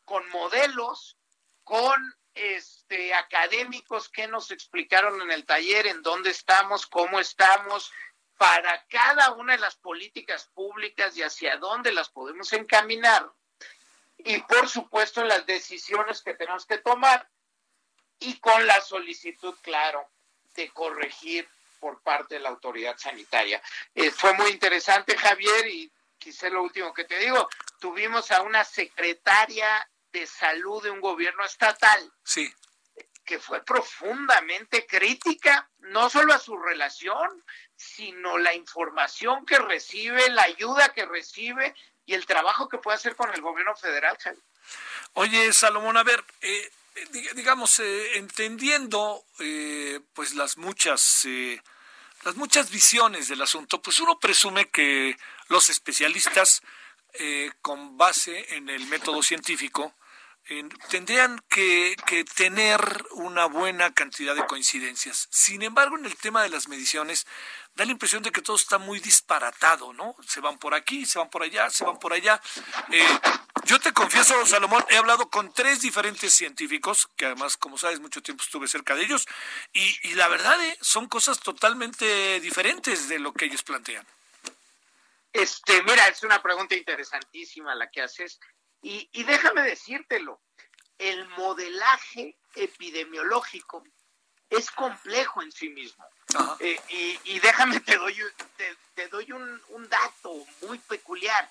con modelos, con este académicos que nos explicaron en el taller en dónde estamos, cómo estamos, para cada una de las políticas públicas y hacia dónde las podemos encaminar y por supuesto las decisiones que tenemos que tomar y con la solicitud, claro, de corregir por parte de la autoridad sanitaria. Eh, fue muy interesante, Javier, y quizé lo último que te digo, tuvimos a una secretaria de salud de un gobierno estatal. Sí. Que fue profundamente crítica, no solo a su relación, sino la información que recibe, la ayuda que recibe y el trabajo que puede hacer con el gobierno federal. Oye, Salomón, a ver, eh, digamos, eh, entendiendo eh, pues las muchas, las muchas visiones del asunto, pues uno presume que los especialistas, con base en el método científico, tendrían que, tener una buena cantidad de coincidencias. Sin embargo, en el tema de las mediciones, da la impresión de que todo está muy disparatado, ¿no? Se van por aquí, se van por allá, se van por allá. Eh, yo te confieso, Salomón, he hablado con tres diferentes científicos, que además, como sabes, mucho tiempo estuve cerca de ellos, y, la verdad eh, son cosas totalmente diferentes de lo que ellos plantean. Este, mira, es una pregunta interesantísima la que haces. Y, déjame decírtelo, el modelaje epidemiológico es complejo en sí mismo. Eh, y, déjame, te doy, te, doy un, dato muy peculiar.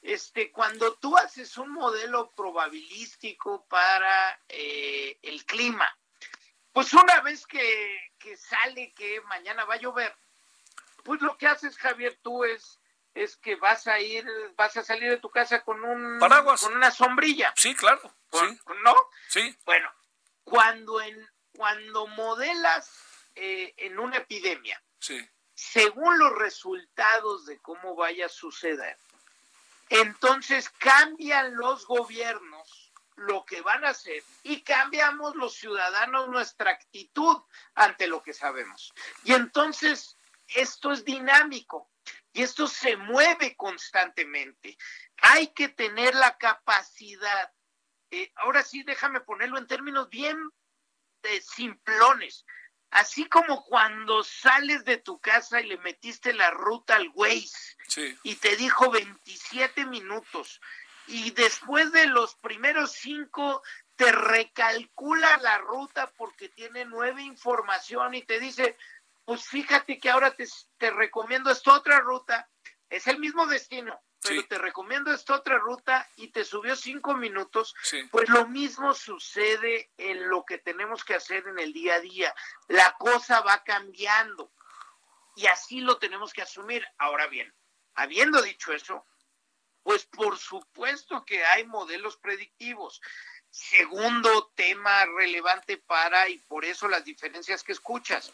Este, cuando tú haces un modelo probabilístico para eh, el clima, pues una vez que, que sale que mañana va a llover, pues lo que haces, Javier, tú es es que vas a ir, vas a salir de tu casa con un paraguas, con una sombrilla. Sí, claro. sí. ¿No? Sí. Bueno, cuando en cuando modelas eh, en una epidemia, sí. según los resultados de cómo vaya a suceder, entonces cambian los gobiernos lo que van a hacer y cambiamos los ciudadanos nuestra actitud ante lo que sabemos. Y entonces esto es dinámico y esto se mueve constantemente. Hay que tener la capacidad, eh, ahora sí déjame ponerlo en términos bien eh, simplones, así como cuando sales de tu casa y le metiste la ruta al Waze y te dijo 27 minutos y después de los primeros cinco te recalcula la ruta porque tiene nueva información y te dice pues fíjate que ahora te, recomiendo esta otra ruta, es el mismo destino, pero te recomiendo esta otra ruta y te subió cinco minutos, pues lo mismo sucede en lo que tenemos que hacer en el día a día. La cosa va cambiando y así lo tenemos que asumir. Ahora bien, habiendo dicho eso, pues por supuesto que hay modelos predictivos. Segundo tema relevante para, y por eso las diferencias que escuchas,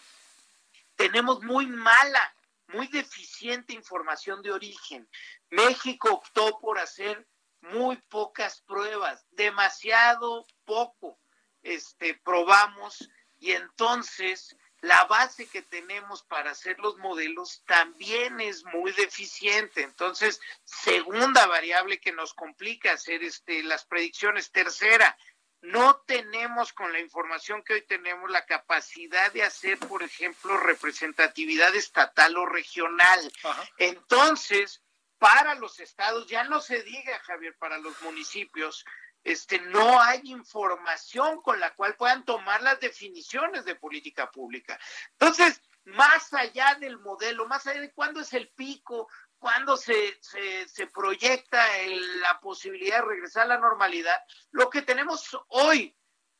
tenemos muy mala, muy deficiente información de origen. México optó por hacer muy pocas pruebas, demasiado poco este, probamos y entonces la base que tenemos para hacer los modelos también es muy deficiente. Entonces, segunda variable que nos complica hacer este, las predicciones. Tercera, no tenemos con la información que hoy tenemos la capacidad de hacer, por ejemplo, representatividad estatal o regional. Entonces, para los estados, ya no se diga, Javier, para los municipios, este, no hay información con la cual puedan tomar las definiciones de política pública. Entonces, más allá del modelo, más allá de cuándo es el pico, cuando se, se, proyecta la posibilidad de regresar a la normalidad, lo que tenemos hoy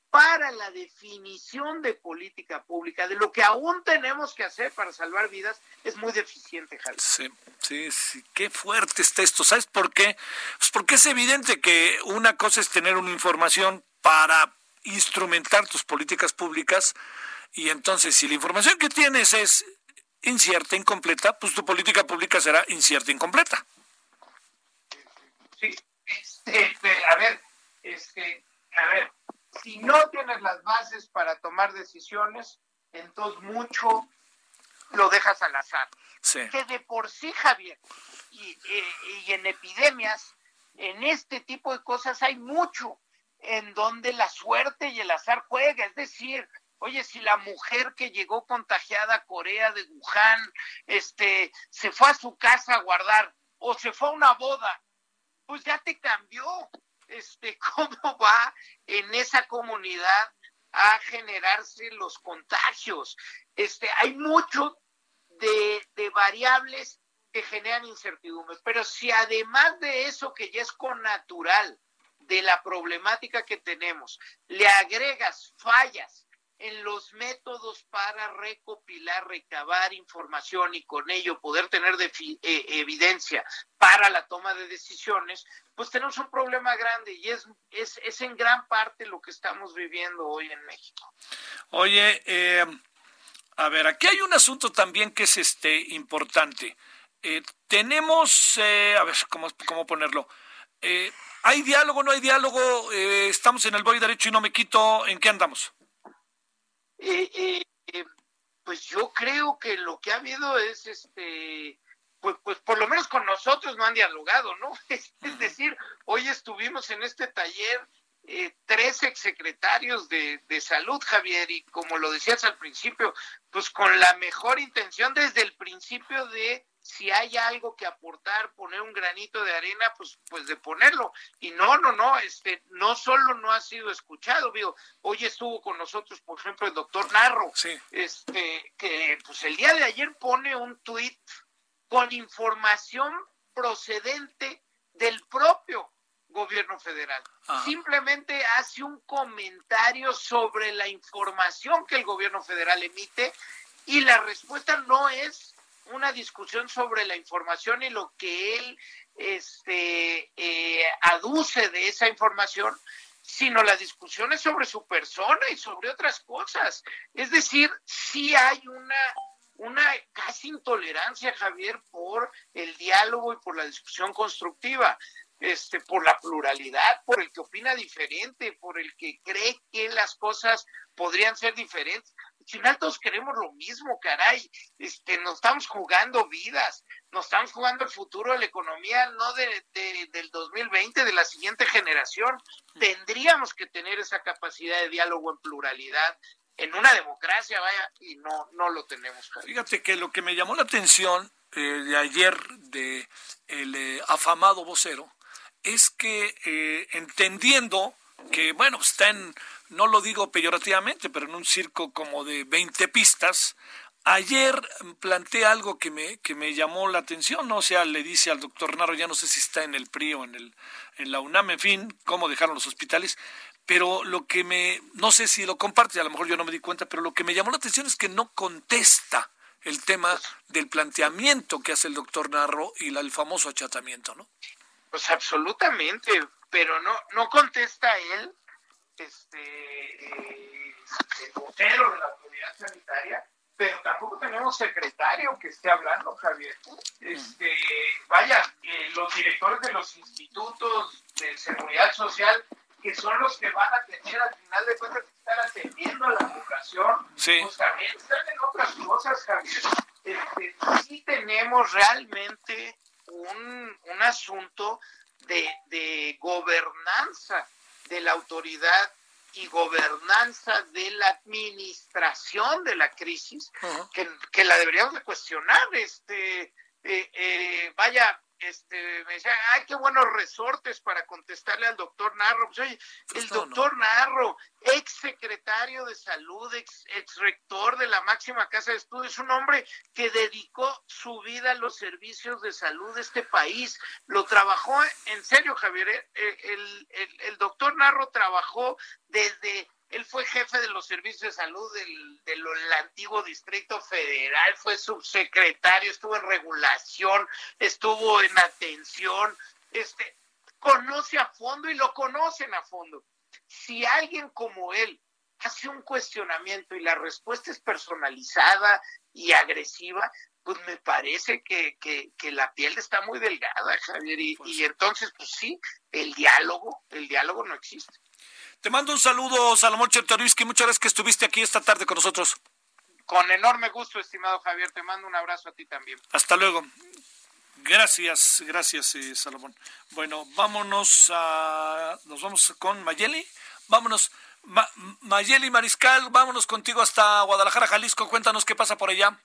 para la definición de política pública, de lo que aún tenemos que hacer para salvar vidas, es muy deficiente, Javier. Sí, sí, sí, qué fuerte está esto. ¿Sabes por qué? Pues porque es evidente que una cosa es tener una información para instrumentar tus políticas públicas y entonces si la información que tienes es incierta, incompleta, pues tu política pública será incierta, incompleta. Sí, este, a ver, este, a ver, si no tienes las bases para tomar decisiones, entonces mucho lo dejas al azar. Que de por sí, Javier, y, y, en epidemias, en este tipo de cosas hay mucho en donde la suerte y el azar juega. Es decir, oye, si la mujer que llegó contagiada a Corea de Wuhan, este, se fue a su casa a guardar o se fue a una boda, pues ya te cambió este, cómo va en esa comunidad a generarse los contagios. Este, hay mucho de, variables que generan incertidumbres, pero si además de eso que ya es con natural de la problemática que tenemos, le agregas fallas en los métodos para recopilar, recabar información y con ello poder tener eh, evidencia para la toma de decisiones, pues tenemos un problema grande y es, es, es en gran parte lo que estamos viviendo hoy en México. Oye, eh, a ver, aquí hay un asunto también que es este importante. Eh, tenemos, a ver, ¿cómo, cómo ponerlo? ¿Hay diálogo, no hay diálogo? ¿Estamos en el voy derecho y no me quito? ¿En qué andamos? Eh, eh, pues yo creo que lo que ha habido es este pues, pues por lo menos con nosotros no han dialogado, ¿no? Es, decir, hoy estuvimos en este taller eh, tres exsecretarios de, de salud, Javier, y como lo decías al principio, pues con la mejor intención desde el principio de si hay algo que aportar, poner un granito de arena, pues, pues de ponerlo. Y no, no, no, este, no solo no ha sido escuchado, digo, hoy estuvo con nosotros, por ejemplo, el doctor Narro, este, que pues el día de ayer pone un tuit con información procedente del propio gobierno federal. Simplemente hace un comentario sobre la información que el gobierno federal emite y la respuesta no es una discusión sobre la información y lo que él este, eh, aduce de esa información, sino la discusión es sobre su persona y sobre otras cosas. Es decir, sí hay una, una casi intolerancia, Javier, por el diálogo y por la discusión constructiva. Este, por la pluralidad, por el que opina diferente, por el que cree que las cosas podrían ser diferentes al final todos queremos lo mismo, caray. Este, nos estamos jugando vidas, nos estamos jugando el futuro de la economía, no de, del 2020, de la siguiente generación. Tendríamos que tener esa capacidad de diálogo en pluralidad en una democracia, vaya, y no, no lo tenemos. Fíjate que lo que me llamó la atención eh, de ayer de el eh, afamado vocero es que eh, entendiendo que, bueno, está en no lo digo peyorativamente, pero en un circo como de 20 pistas, Ayer planteé algo que me, que me llamó la atención, ¿no? o sea, le dice al doctor Narro, ya no sé si está en el PRI o en, el, en la UNAM, en fin, cómo dejaron los hospitales, pero lo que me, no sé si lo comparte, a lo mejor yo no me di cuenta, pero lo que me llamó la atención es que no contesta el tema del planteamiento que hace el doctor Narro y el famoso achatamiento, ¿no? Pues absolutamente, pero no, no contesta él este, eh, vocero de la autoridad sanitaria, pero tampoco tenemos secretario que esté hablando, Javier. Este, vaya, eh, los directores de los institutos de seguridad social, que son los que van a tener al final de cuentas que estar atendiendo a la población, pues también están en otras cosas, Javier. Este, sí tenemos realmente un, un asunto de, de gobernanza de la autoridad y gobernanza de la administración de la crisis, que, que, la deberíamos de cuestionar. Este, eh, eh, vaya, este, me decía, ay, qué buenos resortes para contestarle al doctor Narro. Pues, oye, el doctor Narro, ex secretario de salud, ex, ex, rector de la máxima casa de estudios, un hombre que dedicó su vida a los servicios de salud de este país. Lo trabajó, en serio, Javier, eh, el, el, el doctor Narro trabajó desde él fue jefe de los servicios de salud del, del, antiguo Distrito Federal, fue subsecretario, estuvo en regulación, estuvo en atención, este, conoce a fondo y lo conocen a fondo. Si alguien como él hace un cuestionamiento y la respuesta es personalizada y agresiva, pues me parece que, que, la piel está muy delgada, Javier, y, pues y entonces, pues sí, el diálogo, el diálogo no existe. Te mando un saludo, Salomón Chertoriski. Muchas gracias que estuviste aquí esta tarde con nosotros. Con enorme gusto, estimado Javier. Te mando un abrazo a ti también. Hasta luego. Gracias, gracias, eh, Salomón. Bueno, vámonos a. Nos vamos con Mayeli. Vámonos. Mayeli Mariscal, vámonos contigo hasta Guadalajara, Jalisco. Cuéntanos qué pasa por allá.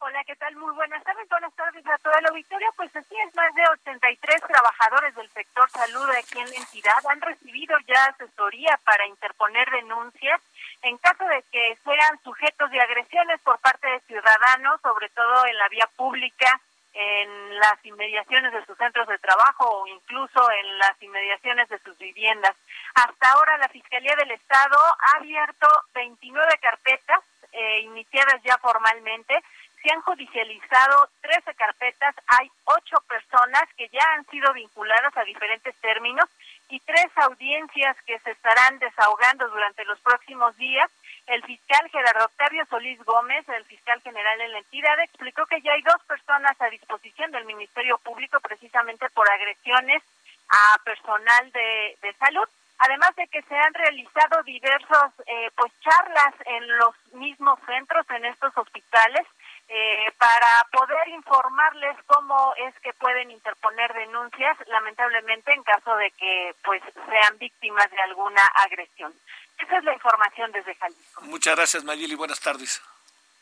Hola, ¿qué tal? Muy buenas tardes. Buenas tardes a toda la auditoría. Pues así es, más de 83 trabajadores del sector salud aquí en la entidad han recibido ya asesoría para interponer denuncias en caso de que sean sujetos de agresiones por parte de ciudadanos, sobre todo en la vía pública, en las inmediaciones de sus centros de trabajo o incluso en las inmediaciones de sus viviendas. Hasta ahora la Fiscalía del Estado ha abierto 29 carpetas eh, iniciadas ya formalmente se han judicializado 13 carpetas, hay ocho personas que ya han sido vinculadas a diferentes términos y tres audiencias que se estarán desahogando durante los próximos días. El fiscal Gerardo Octavio Solís Gómez, el fiscal general en la entidad, explicó que ya hay dos personas a disposición del Ministerio Público precisamente por agresiones a personal de, salud además de que se han realizado diversos eh, pues charlas en los mismos centros en estos hospitales eh, para poder informarles cómo es que pueden interponer denuncias, lamentablemente en caso de que pues sean víctimas de alguna agresión. Esa es la información desde Jalisco. Muchas gracias, Mayeli. Buenas tardes.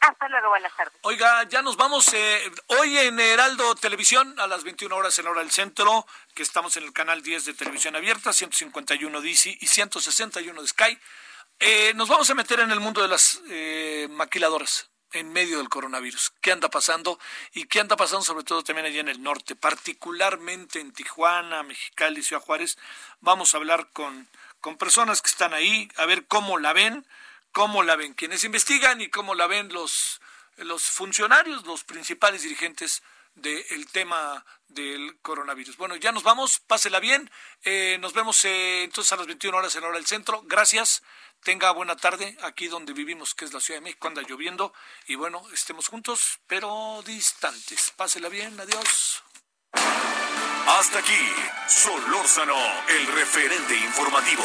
Hasta luego, buenas tardes. Oiga, ya nos vamos eh, hoy en Heraldo Televisión a las 21 horas en hora del centro, que estamos en el canal 10 de Televisión Abierta, 151 DC y 161 de Sky. Eh, nos vamos a meter en el mundo de las maquiladoras en medio del coronavirus. ¿Qué anda pasando? Y qué anda pasando sobre todo también allá en el norte, particularmente en Tijuana, Mexicali, Ciudad Juárez. Vamos a hablar con, con personas que están ahí, a ver cómo la ven, cómo la ven quienes investigan y cómo la ven los, los funcionarios, los principales dirigentes del tema del coronavirus. Bueno, ya nos vamos, pásela bien. Eh, nos vemos eh, entonces a las 21 horas en hora del centro. Gracias. Tenga buena tarde aquí donde vivimos, que es la Ciudad de México, anda lloviendo. Y bueno, estemos juntos, pero distantes. Pásela bien, adiós. Hasta aquí, Solórzano, el referente informativo.